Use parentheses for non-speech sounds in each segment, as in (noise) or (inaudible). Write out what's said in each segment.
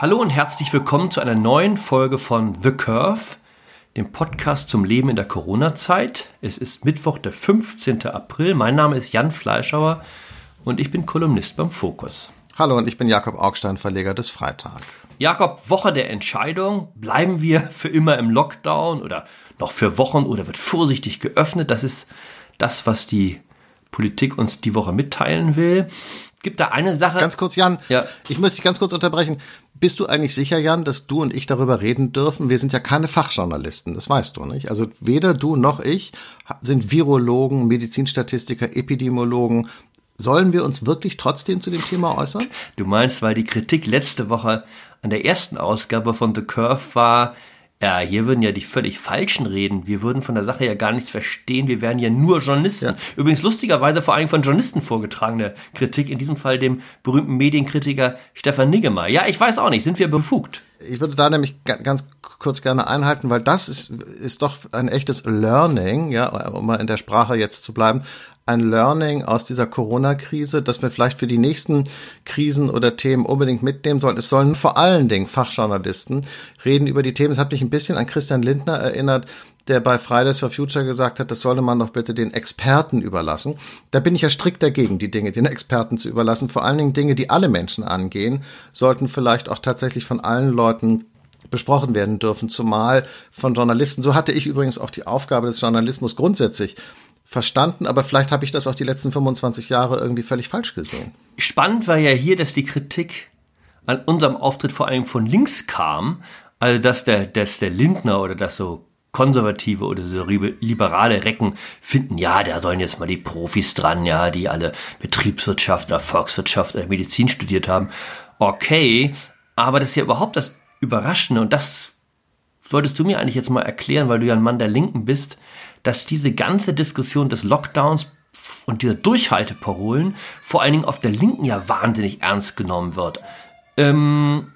Hallo und herzlich willkommen zu einer neuen Folge von The Curve, dem Podcast zum Leben in der Corona-Zeit. Es ist Mittwoch, der 15. April. Mein Name ist Jan Fleischauer und ich bin Kolumnist beim Fokus. Hallo und ich bin Jakob Augstein, Verleger des Freitag. Jakob, Woche der Entscheidung. Bleiben wir für immer im Lockdown oder noch für Wochen oder wird vorsichtig geöffnet? Das ist das, was die Politik uns die Woche mitteilen will gibt da eine Sache. Ganz kurz, Jan. Ja. Ich muss dich ganz kurz unterbrechen. Bist du eigentlich sicher, Jan, dass du und ich darüber reden dürfen? Wir sind ja keine Fachjournalisten, das weißt du nicht. Also weder du noch ich sind Virologen, Medizinstatistiker, Epidemiologen. Sollen wir uns wirklich trotzdem zu dem Thema äußern? Du meinst, weil die Kritik letzte Woche an der ersten Ausgabe von The Curve war, ja, hier würden ja die völlig Falschen reden. Wir würden von der Sache ja gar nichts verstehen. Wir wären ja nur Journalisten. Ja. Übrigens lustigerweise vor allem von Journalisten vorgetragene Kritik. In diesem Fall dem berühmten Medienkritiker Stefan Niggemar. Ja, ich weiß auch nicht. Sind wir befugt? Ich würde da nämlich ganz kurz gerne einhalten, weil das ist, ist doch ein echtes Learning, ja, um mal in der Sprache jetzt zu bleiben ein Learning aus dieser Corona-Krise, das wir vielleicht für die nächsten Krisen oder Themen unbedingt mitnehmen sollen. Es sollen vor allen Dingen Fachjournalisten reden über die Themen. Es hat mich ein bisschen an Christian Lindner erinnert, der bei Fridays for Future gesagt hat, das solle man doch bitte den Experten überlassen. Da bin ich ja strikt dagegen, die Dinge den Experten zu überlassen. Vor allen Dingen Dinge, die alle Menschen angehen, sollten vielleicht auch tatsächlich von allen Leuten besprochen werden dürfen, zumal von Journalisten. So hatte ich übrigens auch die Aufgabe des Journalismus grundsätzlich verstanden, aber vielleicht habe ich das auch die letzten 25 Jahre irgendwie völlig falsch gesehen. Spannend war ja hier, dass die Kritik an unserem Auftritt vor allem von links kam, also dass der, dass der Lindner oder das so konservative oder so liberale Recken finden, ja, da sollen jetzt mal die Profis dran, ja, die alle Betriebswirtschaft oder Volkswirtschaft oder Medizin studiert haben. Okay, aber das ist ja überhaupt das Überraschende und das solltest du mir eigentlich jetzt mal erklären, weil du ja ein Mann der Linken bist dass diese ganze Diskussion des Lockdowns und dieser Durchhalteparolen vor allen Dingen auf der Linken ja wahnsinnig ernst genommen wird. Ähm,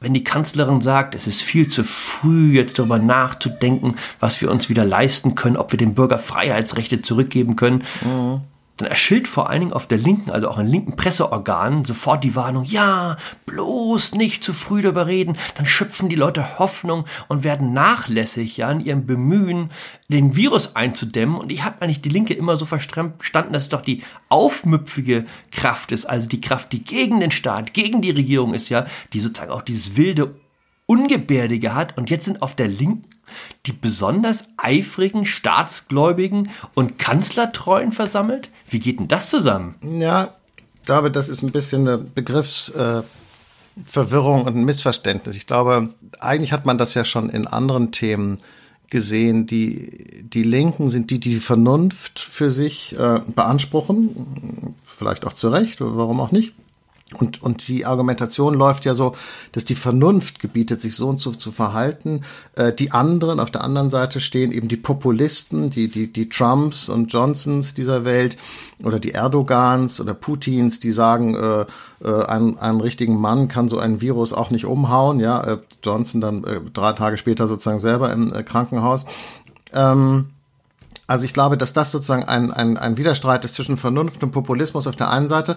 wenn die Kanzlerin sagt, es ist viel zu früh, jetzt darüber nachzudenken, was wir uns wieder leisten können, ob wir den Bürger Freiheitsrechte zurückgeben können, mhm dann erschilt vor allen Dingen auf der linken, also auch in linken Presseorganen sofort die Warnung, ja, bloß nicht zu früh darüber reden, dann schöpfen die Leute Hoffnung und werden nachlässig ja in ihrem Bemühen, den Virus einzudämmen. Und ich habe eigentlich die Linke immer so verstanden, dass es doch die aufmüpfige Kraft ist, also die Kraft, die gegen den Staat, gegen die Regierung ist, ja, die sozusagen auch dieses wilde Ungebärdige hat. Und jetzt sind auf der linken die besonders eifrigen, staatsgläubigen und Kanzlertreuen versammelt? Wie geht denn das zusammen? Ja, glaube, das ist ein bisschen eine Begriffsverwirrung äh, und ein Missverständnis. Ich glaube, eigentlich hat man das ja schon in anderen Themen gesehen. Die, die Linken sind die, die die Vernunft für sich äh, beanspruchen. Vielleicht auch zu Recht, warum auch nicht. Und, und die Argumentation läuft ja so, dass die Vernunft gebietet, sich so und so zu verhalten. Äh, die anderen, auf der anderen Seite stehen eben die Populisten, die, die, die Trumps und Johnsons dieser Welt oder die Erdogans oder Putins, die sagen, äh, äh, einen, einen richtigen Mann kann so ein Virus auch nicht umhauen. Ja, äh, Johnson dann äh, drei Tage später sozusagen selber im äh, Krankenhaus. Ähm, also ich glaube, dass das sozusagen ein, ein, ein Widerstreit ist zwischen Vernunft und Populismus auf der einen Seite,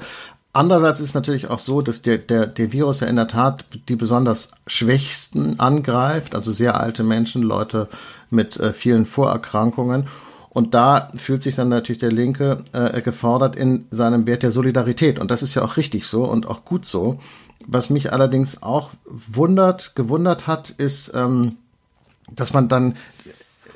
Andererseits ist natürlich auch so, dass der, der, der Virus ja in der Tat die besonders Schwächsten angreift, also sehr alte Menschen, Leute mit äh, vielen Vorerkrankungen. Und da fühlt sich dann natürlich der Linke äh, gefordert in seinem Wert der Solidarität. Und das ist ja auch richtig so und auch gut so. Was mich allerdings auch wundert, gewundert hat, ist, ähm, dass man dann,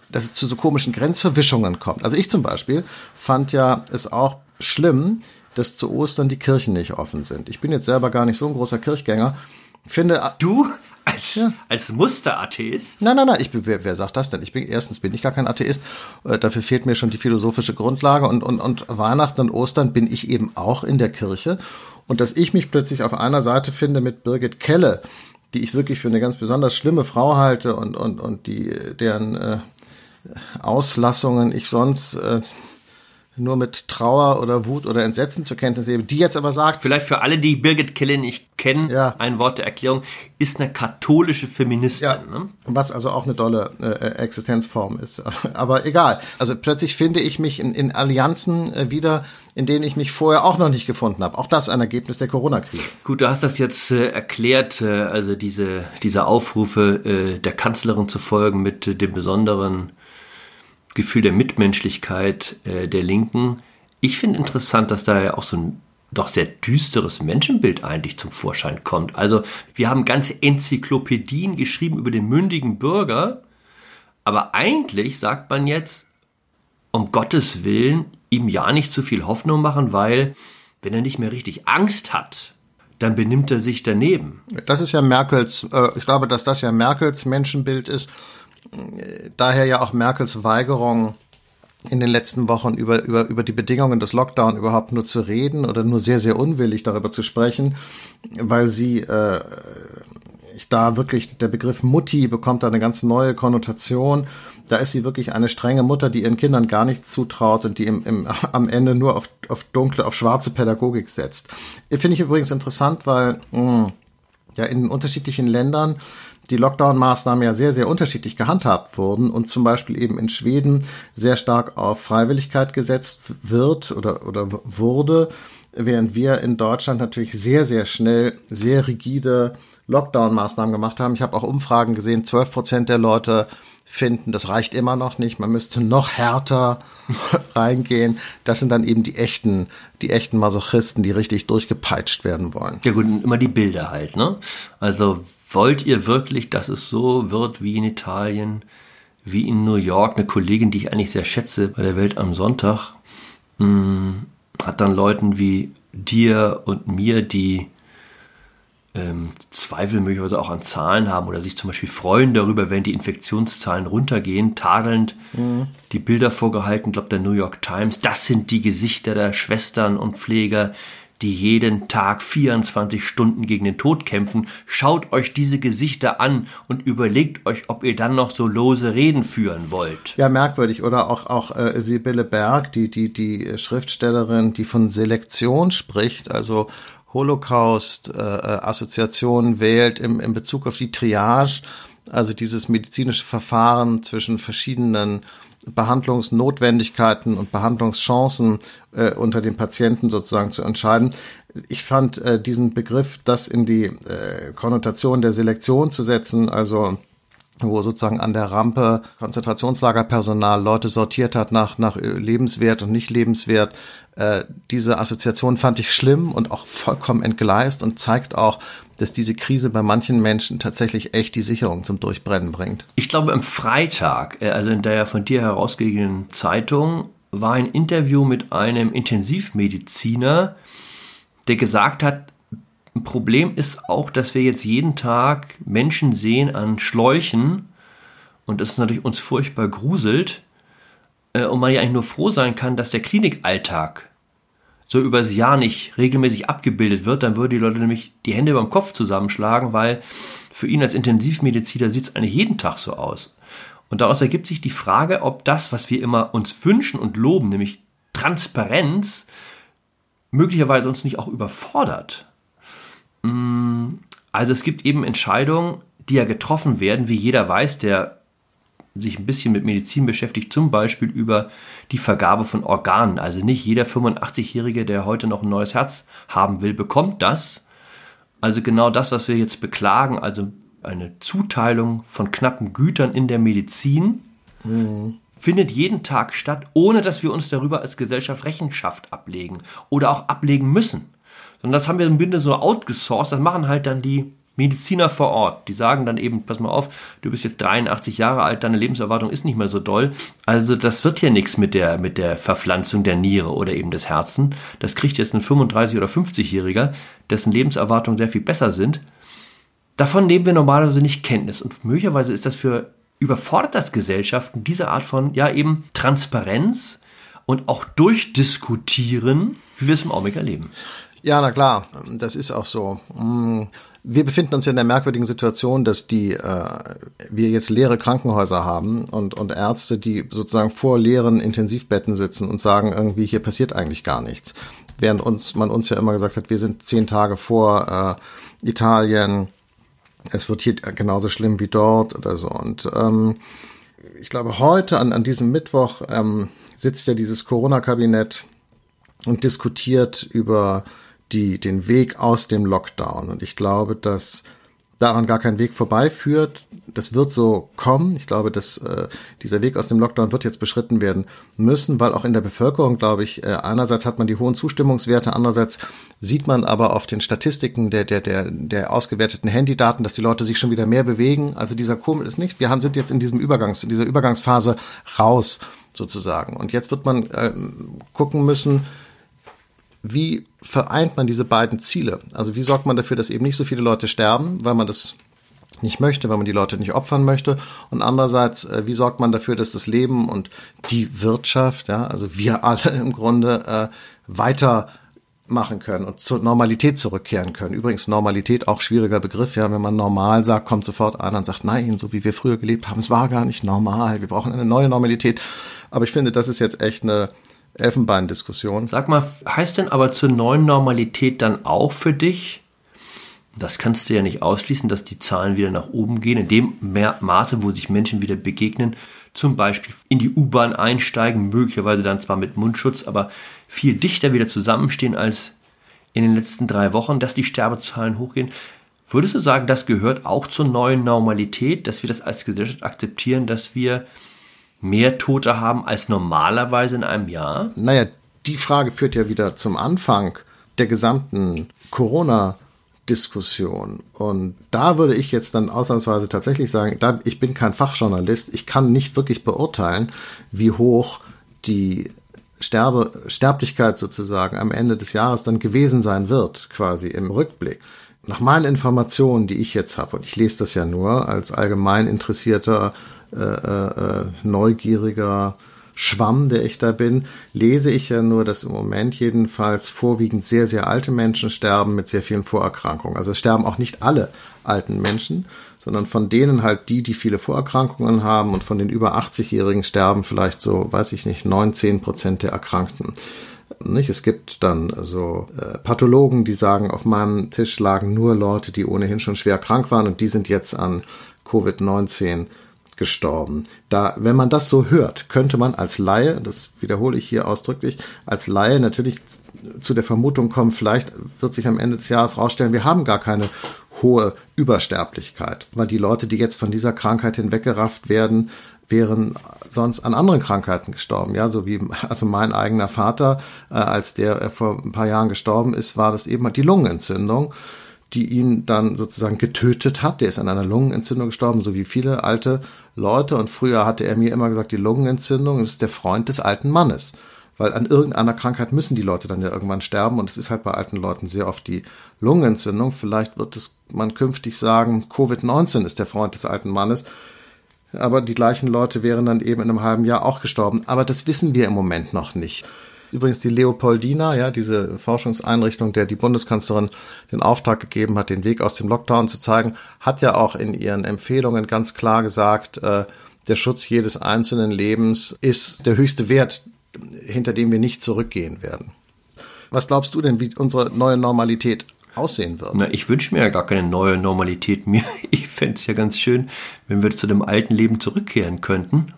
dass es zu so komischen Grenzverwischungen kommt. Also ich zum Beispiel fand ja es auch schlimm, dass zu Ostern die Kirchen nicht offen sind. Ich bin jetzt selber gar nicht so ein großer Kirchgänger. Finde du als, ja. als Musteratheist? Nein, nein, nein. Ich bin, wer, wer sagt das denn? Ich bin erstens bin ich gar kein Atheist. Äh, dafür fehlt mir schon die philosophische Grundlage und und und Weihnachten und Ostern bin ich eben auch in der Kirche und dass ich mich plötzlich auf einer Seite finde mit Birgit Kelle, die ich wirklich für eine ganz besonders schlimme Frau halte und und und die deren äh, Auslassungen ich sonst äh, nur mit Trauer oder Wut oder Entsetzen zur Kenntnis nehme, die jetzt aber sagt. Vielleicht für alle, die Birgit Kelle nicht kennen, ja. ein Wort der Erklärung, ist eine katholische Feministin. Ja, ne? Was also auch eine tolle äh, Existenzform ist. (laughs) Aber egal. Also plötzlich finde ich mich in, in Allianzen äh, wieder, in denen ich mich vorher auch noch nicht gefunden habe. Auch das ein Ergebnis der Corona-Krise. Gut, du hast das jetzt äh, erklärt, äh, also diese, diese Aufrufe äh, der Kanzlerin zu folgen mit äh, dem besonderen Gefühl der Mitmenschlichkeit äh, der Linken. Ich finde interessant, dass da ja auch so ein doch sehr düsteres Menschenbild eigentlich zum Vorschein kommt. Also wir haben ganze Enzyklopädien geschrieben über den mündigen Bürger, aber eigentlich sagt man jetzt, um Gottes Willen, ihm ja nicht zu viel Hoffnung machen, weil wenn er nicht mehr richtig Angst hat, dann benimmt er sich daneben. Das ist ja Merkels, äh, ich glaube, dass das ja Merkels Menschenbild ist daher ja auch Merkels Weigerung in den letzten Wochen über, über, über die Bedingungen des Lockdown überhaupt nur zu reden oder nur sehr, sehr unwillig darüber zu sprechen, weil sie äh, da wirklich, der Begriff Mutti bekommt da eine ganz neue Konnotation. Da ist sie wirklich eine strenge Mutter, die ihren Kindern gar nichts zutraut und die im, im, (laughs) am Ende nur auf, auf dunkle, auf schwarze Pädagogik setzt. Finde ich übrigens interessant, weil mh, ja in unterschiedlichen Ländern die Lockdown-Maßnahmen ja sehr, sehr unterschiedlich gehandhabt wurden und zum Beispiel eben in Schweden sehr stark auf Freiwilligkeit gesetzt wird oder, oder wurde, während wir in Deutschland natürlich sehr, sehr schnell sehr rigide Lockdown-Maßnahmen gemacht haben. Ich habe auch Umfragen gesehen, 12 Prozent der Leute finden, das reicht immer noch nicht, man müsste noch härter (laughs) reingehen. Das sind dann eben die echten, die echten Masochisten, die richtig durchgepeitscht werden wollen. Ja gut, immer die Bilder halt, ne? Also wollt ihr wirklich, dass es so wird wie in Italien, wie in New York? Eine Kollegin, die ich eigentlich sehr schätze bei der Welt am Sonntag, mh, hm, hat dann Leuten wie dir und mir, die ähm, Zweifel möglicherweise auch an Zahlen haben oder sich zum Beispiel freuen darüber, wenn die Infektionszahlen runtergehen, tadelnd mhm. die Bilder vorgehalten, glaubt der New York Times, das sind die Gesichter der Schwestern und Pfleger, die jeden Tag 24 Stunden gegen den Tod kämpfen, schaut euch diese Gesichter an und überlegt euch, ob ihr dann noch so lose Reden führen wollt. Ja, merkwürdig. Oder auch, auch äh, Sibylle Berg, die, die, die Schriftstellerin, die von Selektion spricht, also Holocaust-Assoziation äh, wählt im, in Bezug auf die Triage, also dieses medizinische Verfahren zwischen verschiedenen Behandlungsnotwendigkeiten und Behandlungschancen äh, unter den Patienten sozusagen zu entscheiden. Ich fand äh, diesen Begriff, das in die äh, Konnotation der Selektion zu setzen, also wo sozusagen an der Rampe Konzentrationslagerpersonal Leute sortiert hat nach, nach lebenswert und nicht lebenswert. Äh, diese Assoziation fand ich schlimm und auch vollkommen entgleist und zeigt auch, dass diese Krise bei manchen Menschen tatsächlich echt die Sicherung zum Durchbrennen bringt. Ich glaube, am Freitag, äh, also in der von dir herausgegebenen Zeitung, war ein Interview mit einem Intensivmediziner, der gesagt hat, ein Problem ist auch, dass wir jetzt jeden Tag Menschen sehen an Schläuchen und das natürlich uns furchtbar gruselt äh, und man ja eigentlich nur froh sein kann, dass der Klinikalltag so übers Jahr nicht regelmäßig abgebildet wird, dann würden die Leute nämlich die Hände über dem Kopf zusammenschlagen, weil für ihn als Intensivmediziner sieht es eigentlich jeden Tag so aus. Und daraus ergibt sich die Frage, ob das, was wir immer uns wünschen und loben, nämlich Transparenz, möglicherweise uns nicht auch überfordert. Mm, also es gibt eben Entscheidungen, die ja getroffen werden, wie jeder weiß, der sich ein bisschen mit Medizin beschäftigt, zum Beispiel über die Vergabe von Organen. Also nicht jeder 85-Jährige, der heute noch ein neues Herz haben will, bekommt das. Also genau das, was wir jetzt beklagen, also eine Zuteilung von knappen Gütern in der Medizin, mhm. findet jeden Tag statt, ohne dass wir uns darüber als Gesellschaft Rechenschaft ablegen oder auch ablegen müssen. Sondern das haben wir im Grunde so outgesourced, das machen halt dann die Mediziner vor Ort, die sagen dann eben, pass mal auf, du bist jetzt 83 Jahre alt, deine Lebenserwartung ist nicht mehr so doll. Also das wird ja nichts mit der, mit der Verpflanzung der Niere oder eben des Herzen. Das kriegt jetzt ein 35- oder 50-Jähriger, dessen Lebenserwartungen sehr viel besser sind. Davon nehmen wir normalerweise nicht Kenntnis. Und möglicherweise ist das für überfordert das Gesellschaften, diese Art von, ja eben Transparenz und auch durchdiskutieren, wie wir es im Augenblick erleben. Ja, na klar, das ist auch so. Mm, wir befinden uns ja in der merkwürdigen Situation, dass die äh, wir jetzt leere Krankenhäuser haben und und Ärzte, die sozusagen vor leeren Intensivbetten sitzen und sagen irgendwie hier passiert eigentlich gar nichts, während uns man uns ja immer gesagt hat, wir sind zehn Tage vor äh, Italien, es wird hier genauso schlimm wie dort oder so und ähm, ich glaube heute an an diesem Mittwoch ähm, sitzt ja dieses Corona-Kabinett und diskutiert über die, den Weg aus dem Lockdown. Und ich glaube, dass daran gar kein Weg vorbeiführt. Das wird so kommen. Ich glaube, dass äh, dieser Weg aus dem Lockdown wird jetzt beschritten werden müssen, weil auch in der Bevölkerung, glaube ich, äh, einerseits hat man die hohen Zustimmungswerte, andererseits sieht man aber auf den Statistiken der der der der ausgewerteten Handydaten, dass die Leute sich schon wieder mehr bewegen. Also dieser Komisch ist nicht. Wir haben sind jetzt in diesem Übergangs in dieser Übergangsphase raus sozusagen. Und jetzt wird man äh, gucken müssen, wie vereint man diese beiden Ziele? Also wie sorgt man dafür, dass eben nicht so viele Leute sterben, weil man das nicht möchte, weil man die Leute nicht opfern möchte. Und andererseits, äh, wie sorgt man dafür, dass das Leben und die Wirtschaft, ja, also wir alle (laughs) im Grunde äh, weiter machen können und zur Normalität zurückkehren können. Übrigens Normalität auch schwieriger Begriff, ja, wenn man normal sagt, kommt sofort einer und sagt, nein, so wie wir früher gelebt haben, es war gar nicht normal, wir brauchen eine neue Normalität. Aber ich finde, das ist jetzt echt eine Elfenbeindiskussion. Sag mal, heißt denn aber zur neuen Normalität dann auch für dich, das kannst du ja nicht ausschließen, dass die Zahlen wieder nach oben gehen, in dem Maße, wo sich Menschen wieder begegnen, zum Beispiel in die U-Bahn einsteigen, möglicherweise dann zwar mit Mundschutz, aber viel dichter wieder zusammenstehen als in den letzten drei Wochen, dass die Sterbezahlen hochgehen. Würdest du sagen, das gehört auch zur neuen Normalität, dass wir das als Gesellschaft akzeptieren, dass wir mehr Tote haben als normalerweise in einem Jahr? Naja, die Frage führt ja wieder zum Anfang der gesamten Corona- Diskussion. Und da würde ich jetzt dann ausnahmsweise tatsächlich sagen, da, ich bin kein Fachjournalist, ich kann nicht wirklich beurteilen, wie hoch die Sterbe, Sterblichkeit sozusagen am Ende des Jahres dann gewesen sein wird, quasi im Rückblick. Nach meinen Informationen, die ich jetzt habe, und ich lese das ja nur als allgemein interessierter äh, äh, neugieriger Schwamm, der ich da bin, lese ich ja nur, dass im Moment jedenfalls vorwiegend sehr, sehr alte Menschen sterben mit sehr vielen Vorerkrankungen. Also es sterben auch nicht alle alten Menschen, sondern von denen halt die, die viele Vorerkrankungen haben und von den über 80-Jährigen sterben vielleicht so, weiß ich nicht, 19 Prozent der Erkrankten. Nicht? Es gibt dann so äh, Pathologen, die sagen, auf meinem Tisch lagen nur Leute, die ohnehin schon schwer krank waren und die sind jetzt an Covid-19 gestorben. Da, wenn man das so hört, könnte man als Laie, das wiederhole ich hier ausdrücklich, als Laie natürlich zu der Vermutung kommen, vielleicht wird sich am Ende des Jahres rausstellen, wir haben gar keine hohe Übersterblichkeit, weil die Leute, die jetzt von dieser Krankheit hinweggerafft werden, wären sonst an anderen Krankheiten gestorben. Ja, so wie also mein eigener Vater, äh, als der äh, vor ein paar Jahren gestorben ist, war das eben die Lungenentzündung die ihn dann sozusagen getötet hat. Der ist an einer Lungenentzündung gestorben, so wie viele alte Leute. Und früher hatte er mir immer gesagt, die Lungenentzündung ist der Freund des alten Mannes. Weil an irgendeiner Krankheit müssen die Leute dann ja irgendwann sterben. Und es ist halt bei alten Leuten sehr oft die Lungenentzündung. Vielleicht wird es man künftig sagen, Covid-19 ist der Freund des alten Mannes. Aber die gleichen Leute wären dann eben in einem halben Jahr auch gestorben. Aber das wissen wir im Moment noch nicht. Übrigens die Leopoldina, ja, diese Forschungseinrichtung, der die Bundeskanzlerin den Auftrag gegeben hat, den Weg aus dem Lockdown zu zeigen, hat ja auch in ihren Empfehlungen ganz klar gesagt, äh, der Schutz jedes einzelnen Lebens ist der höchste Wert, hinter dem wir nicht zurückgehen werden. Was glaubst du denn, wie unsere neue Normalität aussehen wird? Na, ich wünsche mir ja gar keine neue Normalität mehr. (laughs) Ich fände es ja ganz schön, wenn wir zu dem alten Leben zurückkehren könnten.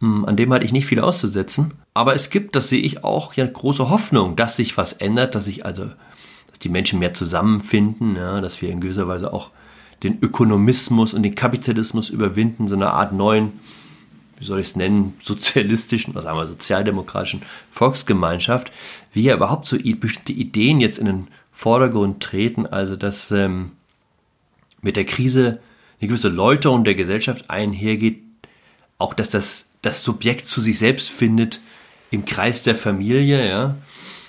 Hm, an dem hatte ich nicht viel auszusetzen. Aber es gibt, das sehe ich auch, ja große Hoffnung, dass sich was ändert, dass sich also, dass die Menschen mehr zusammenfinden, ja, dass wir in gewisser Weise auch den Ökonomismus und den Kapitalismus überwinden, so eine Art neuen, wie soll ich es nennen, (laughs) sozialistischen, was sagen wir, sozialdemokratischen Volksgemeinschaft, wie ja überhaupt so bestimmte Ideen jetzt in den Vordergrund treten, also dass ähm, mit der Krise eine gewisse Läuterung der Gesellschaft einhergeht, auch dass das, das Subjekt zu sich selbst findet im Kreis der Familie, ja.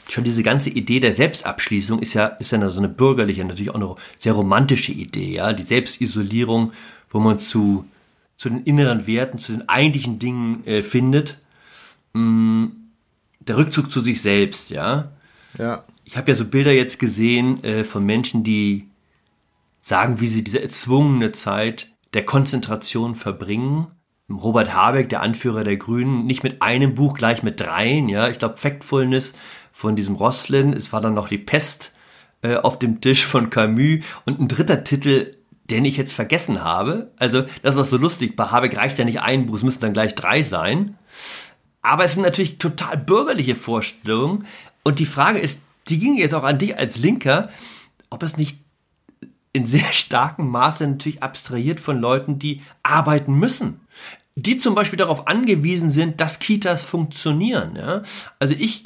Schon diese ganze Idee der Selbstabschließung ist ja, ist ja so eine bürgerliche, natürlich auch eine sehr romantische Idee, ja. Die Selbstisolierung, wo man zu, zu den inneren Werten, zu den eigentlichen Dingen äh, findet. Mm, der Rückzug zu sich selbst, ja. Ja. Ich habe ja so Bilder jetzt gesehen äh, von Menschen, die sagen, wie sie diese erzwungene Zeit der Konzentration verbringen. Robert Habeck, der Anführer der Grünen, nicht mit einem Buch, gleich mit dreien. Ja, ich glaube Factfulness von diesem Roslin. Es war dann noch die Pest äh, auf dem Tisch von Camus und ein dritter Titel, den ich jetzt vergessen habe. Also das ist auch so lustig. Bei Habeck reicht ja nicht ein Buch, es müssen dann gleich drei sein. Aber es sind natürlich total bürgerliche Vorstellungen. Und die Frage ist, die ging jetzt auch an dich als Linker, ob es nicht in sehr starkem Maße natürlich abstrahiert von Leuten, die arbeiten müssen. Die zum Beispiel darauf angewiesen sind, dass Kitas funktionieren. Ja? Also ich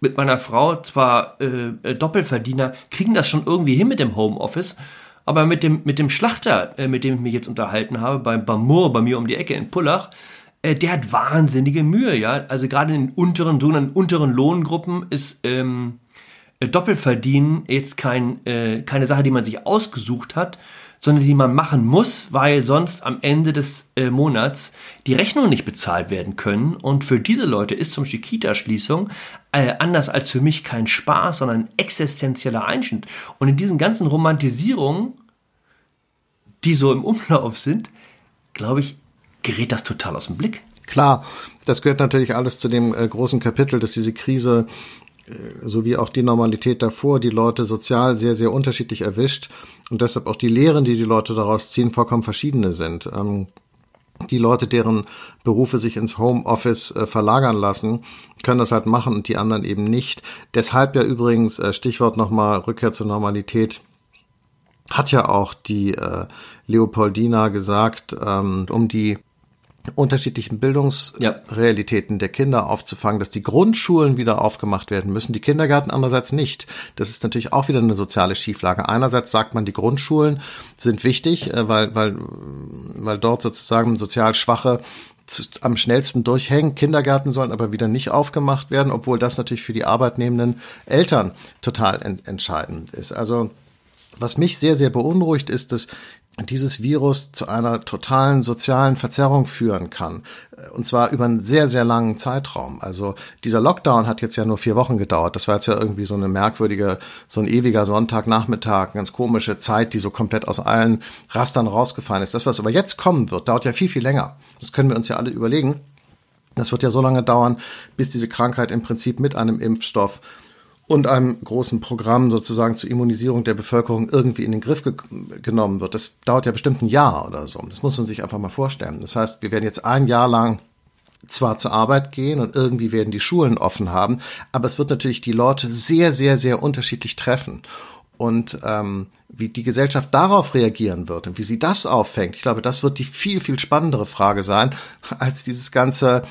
mit meiner Frau, zwar äh, äh, Doppelverdiener, kriegen das schon irgendwie hin mit dem Homeoffice, aber mit dem, mit dem Schlachter, äh, mit dem ich mich jetzt unterhalten habe, beim Bamur, bei mir um die Ecke in Pullach, äh, der hat wahnsinnige Mühe, ja. Also gerade in den unteren, sogenannten unteren Lohngruppen ist ähm, äh, Doppelverdienen jetzt kein, äh, keine Sache, die man sich ausgesucht hat, sondern die man machen muss, weil sonst am Ende des äh, Monats die Rechnungen nicht bezahlt werden können. Und für diese Leute ist zum Chiquita-Schließung äh, anders als für mich kein Spaß, sondern ein existenzieller Einschnitt. Und in diesen ganzen Romantisierungen, die so im Umlauf sind, glaube ich, gerät das total aus dem Blick. Klar, das gehört natürlich alles zu dem äh, großen Kapitel, dass diese Krise äh, sowie auch die Normalität davor die Leute sozial sehr, sehr unterschiedlich erwischt und deshalb auch die Lehren, die die Leute daraus ziehen, vollkommen verschiedene sind. Ähm, die Leute, deren Berufe sich ins Homeoffice äh, verlagern lassen, können das halt machen und die anderen eben nicht. Deshalb ja übrigens, äh, Stichwort nochmal Rückkehr zur Normalität, hat ja auch die Leopoldina gesagt, ähm, um die unterschiedlichen Bildungsrealitäten ja. der Kinder aufzufangen, dass die Grundschulen wieder aufgemacht werden müssen, die Kindergärten andererseits nicht. Das ist natürlich auch wieder eine soziale Schieflage. Einerseits sagt man, die Grundschulen sind wichtig, äh, weil, weil, weil dort sozusagen sozial Schwache am schnellsten durchhängen. Kindergärten sollen aber wieder nicht aufgemacht werden, obwohl das natürlich für die arbeitnehmenden Eltern total entscheidend ist. Also was mich sehr, sehr beunruhigt, ist, dass dieses Virus zu einer totalen sozialen Verzerrung führen kann. Und zwar über einen sehr, sehr langen Zeitraum. Also dieser Lockdown hat jetzt ja nur vier Wochen gedauert. Das war jetzt ja irgendwie so eine merkwürdige, so ein ewiger Sonntagnachmittag, ganz komische Zeit, die so komplett aus allen Rastern rausgefallen ist. Das, was aber jetzt kommen wird, dauert ja viel, viel länger. Das können wir uns ja alle überlegen. Das wird ja so lange dauern, bis diese Krankheit im Prinzip mit einem Impfstoff und einem großen Programm sozusagen zur Immunisierung der Bevölkerung irgendwie in den Griff ge genommen wird. Das dauert ja bestimmt ein Jahr oder so. Das muss man sich einfach mal vorstellen. Das heißt, wir werden jetzt ein Jahr lang zwar zur Arbeit gehen und irgendwie werden die Schulen offen haben, aber es wird natürlich die Leute sehr, sehr, sehr unterschiedlich treffen. Und ähm, wie die Gesellschaft darauf reagieren wird und wie sie das auffängt, ich glaube, das wird die viel, viel spannendere Frage sein, (laughs) als dieses ganze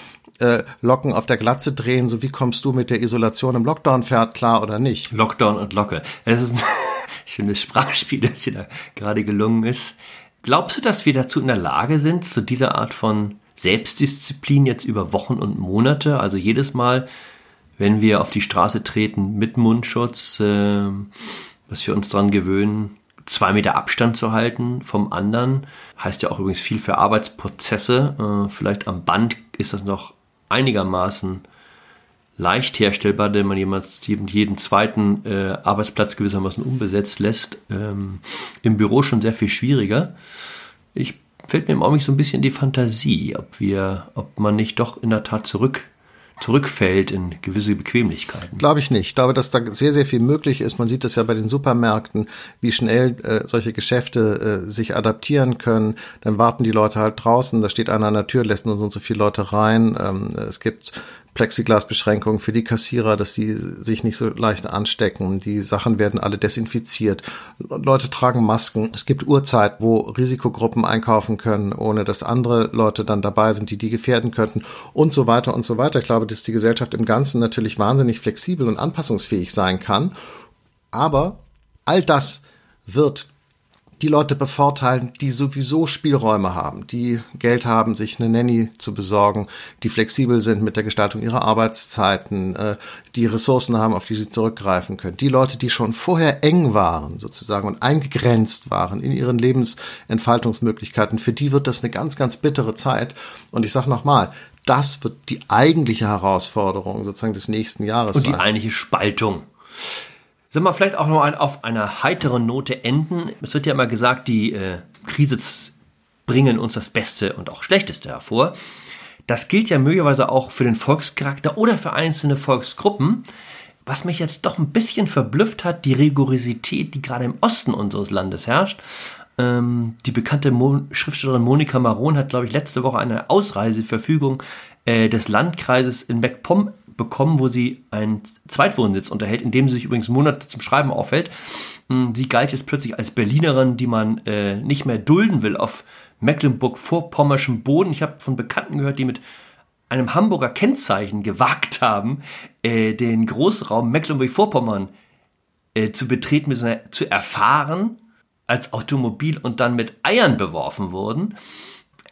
äh, Locken auf der Glatze drehen, so wie kommst du mit der Isolation im Lockdown fährt, klar oder nicht? Lockdown und Locke. Es ist ein (laughs) schönes Sprachspiel, das dir da gerade gelungen ist. Glaubst du, dass wir dazu in der Lage sind, zu dieser Art von Selbstdisziplin jetzt über Wochen und Monate, also jedes Mal, wenn wir auf die Straße treten mit Mundschutz, äh, dass wir uns dran gewöhnen, zwei Meter Abstand zu halten vom anderen, heißt ja auch übrigens viel für Arbeitsprozesse. Äh, vielleicht am Band ist das noch einigermaßen leicht herstellbar, denn man jemals jeden zweiten äh, Arbeitsplatz gewissermaßen unbesetzt lässt. Ähm, Im Büro schon sehr viel schwieriger. Ich fällt mir im Augenblick so ein bisschen die Fantasie, ob wir, ob man nicht doch in der Tat zurück zurückfällt in gewisse Bequemlichkeiten. Glaube ich nicht. Ich glaube, dass da sehr, sehr viel möglich ist. Man sieht es ja bei den Supermärkten, wie schnell äh, solche Geschäfte äh, sich adaptieren können. Dann warten die Leute halt draußen, da steht einer an der Tür, lässt nur so und so viele Leute rein. Ähm, es gibt Plexiglasbeschränkungen für die Kassierer, dass die sich nicht so leicht anstecken. Die Sachen werden alle desinfiziert. Leute tragen Masken. Es gibt Uhrzeit, wo Risikogruppen einkaufen können, ohne dass andere Leute dann dabei sind, die die gefährden könnten und so weiter und so weiter. Ich glaube, dass die Gesellschaft im Ganzen natürlich wahnsinnig flexibel und anpassungsfähig sein kann. Aber all das wird die Leute bevorteilen, die sowieso Spielräume haben, die Geld haben, sich eine Nanny zu besorgen, die flexibel sind mit der Gestaltung ihrer Arbeitszeiten, äh, die Ressourcen haben, auf die sie zurückgreifen können. Die Leute, die schon vorher eng waren sozusagen und eingegrenzt waren in ihren Lebensentfaltungsmöglichkeiten, für die wird das eine ganz, ganz bittere Zeit. Und ich sage nochmal, das wird die eigentliche Herausforderung sozusagen des nächsten Jahres und sein. Und die eigentliche Spaltung. Sollen wir vielleicht auch noch ein, auf einer heiteren Note enden? Es wird ja immer gesagt, die äh, Krise bringen uns das Beste und auch Schlechteste hervor. Das gilt ja möglicherweise auch für den Volkscharakter oder für einzelne Volksgruppen. Was mich jetzt doch ein bisschen verblüfft hat, die Rigorosität, die gerade im Osten unseres Landes herrscht. Ähm, die bekannte Mo Schriftstellerin Monika Maron hat, glaube ich, letzte Woche eine Ausreiseverfügung äh, des Landkreises in MacPom bekommen, wo sie einen Zweitwohnsitz unterhält, in dem sie sich übrigens Monate zum Schreiben aufhält. Hm, sie galt jetzt plötzlich als Berlinerin, die man äh, nicht mehr dulden will auf Mecklenburg-Vorpommerschem Boden. Ich habe von Bekannten gehört, die mit einem Hamburger Kennzeichen gewagt haben, äh, den Großraum Mecklenburg-Vorpommern äh, zu betreten, zu erfahren als Automobil und dann mit Eiern beworfen wurden.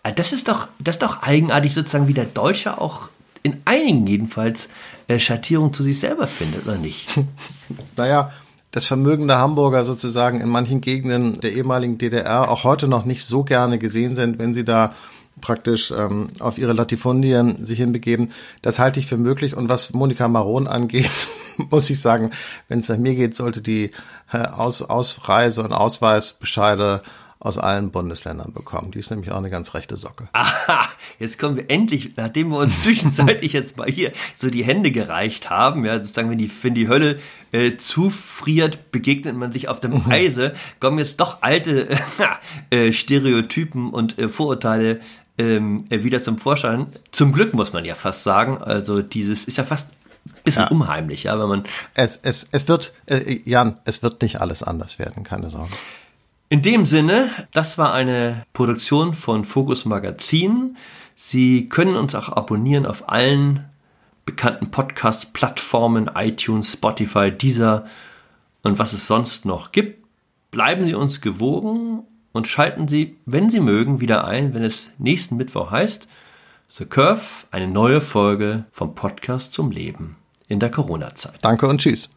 Äh, das ist doch, das ist doch eigenartig sozusagen, wie der Deutsche auch in einigen jedenfalls äh, Schattierung zu sich selber findet, oder nicht? (laughs) naja, das Vermögen der Hamburger sozusagen in manchen Gegenden der ehemaligen DDR auch heute noch nicht so gerne gesehen sind, wenn sie da praktisch ähm, auf ihre Latifundien sich hinbegeben. Das halte ich für möglich. Und was Monika Maron angeht, (laughs) muss ich sagen, wenn es nach mir geht, sollte die äh, Aus Ausreise- und Ausweisbescheide aus allen Bundesländern bekommen. Die ist nämlich auch eine ganz rechte Socke. (laughs) Aha, jetzt kommen wir endlich, nachdem wir uns (laughs) zwischenzeitlich jetzt mal hier so die Hände gereicht haben, ja, sozusagen, wenn die, wenn die Hölle äh, zufriert, begegnet man sich auf dem mhm. Eise, kommen jetzt doch alte (laughs) äh, Stereotypen und äh, Vorurteile ähm, äh, wieder zum Vorschein. Zum Glück muss man ja fast sagen. Also dieses ist ja fast ein bisschen ja. unheimlich, ja, wenn man. Es, es, es wird, äh, Jan, es wird nicht alles anders werden, keine Sorge. In dem Sinne, das war eine Produktion von Focus Magazin. Sie können uns auch abonnieren auf allen bekannten Podcast-Plattformen, iTunes, Spotify, Deezer und was es sonst noch gibt. Bleiben Sie uns gewogen und schalten Sie, wenn Sie mögen, wieder ein, wenn es nächsten Mittwoch heißt The Curve, eine neue Folge vom Podcast zum Leben in der Corona-Zeit. Danke und tschüss.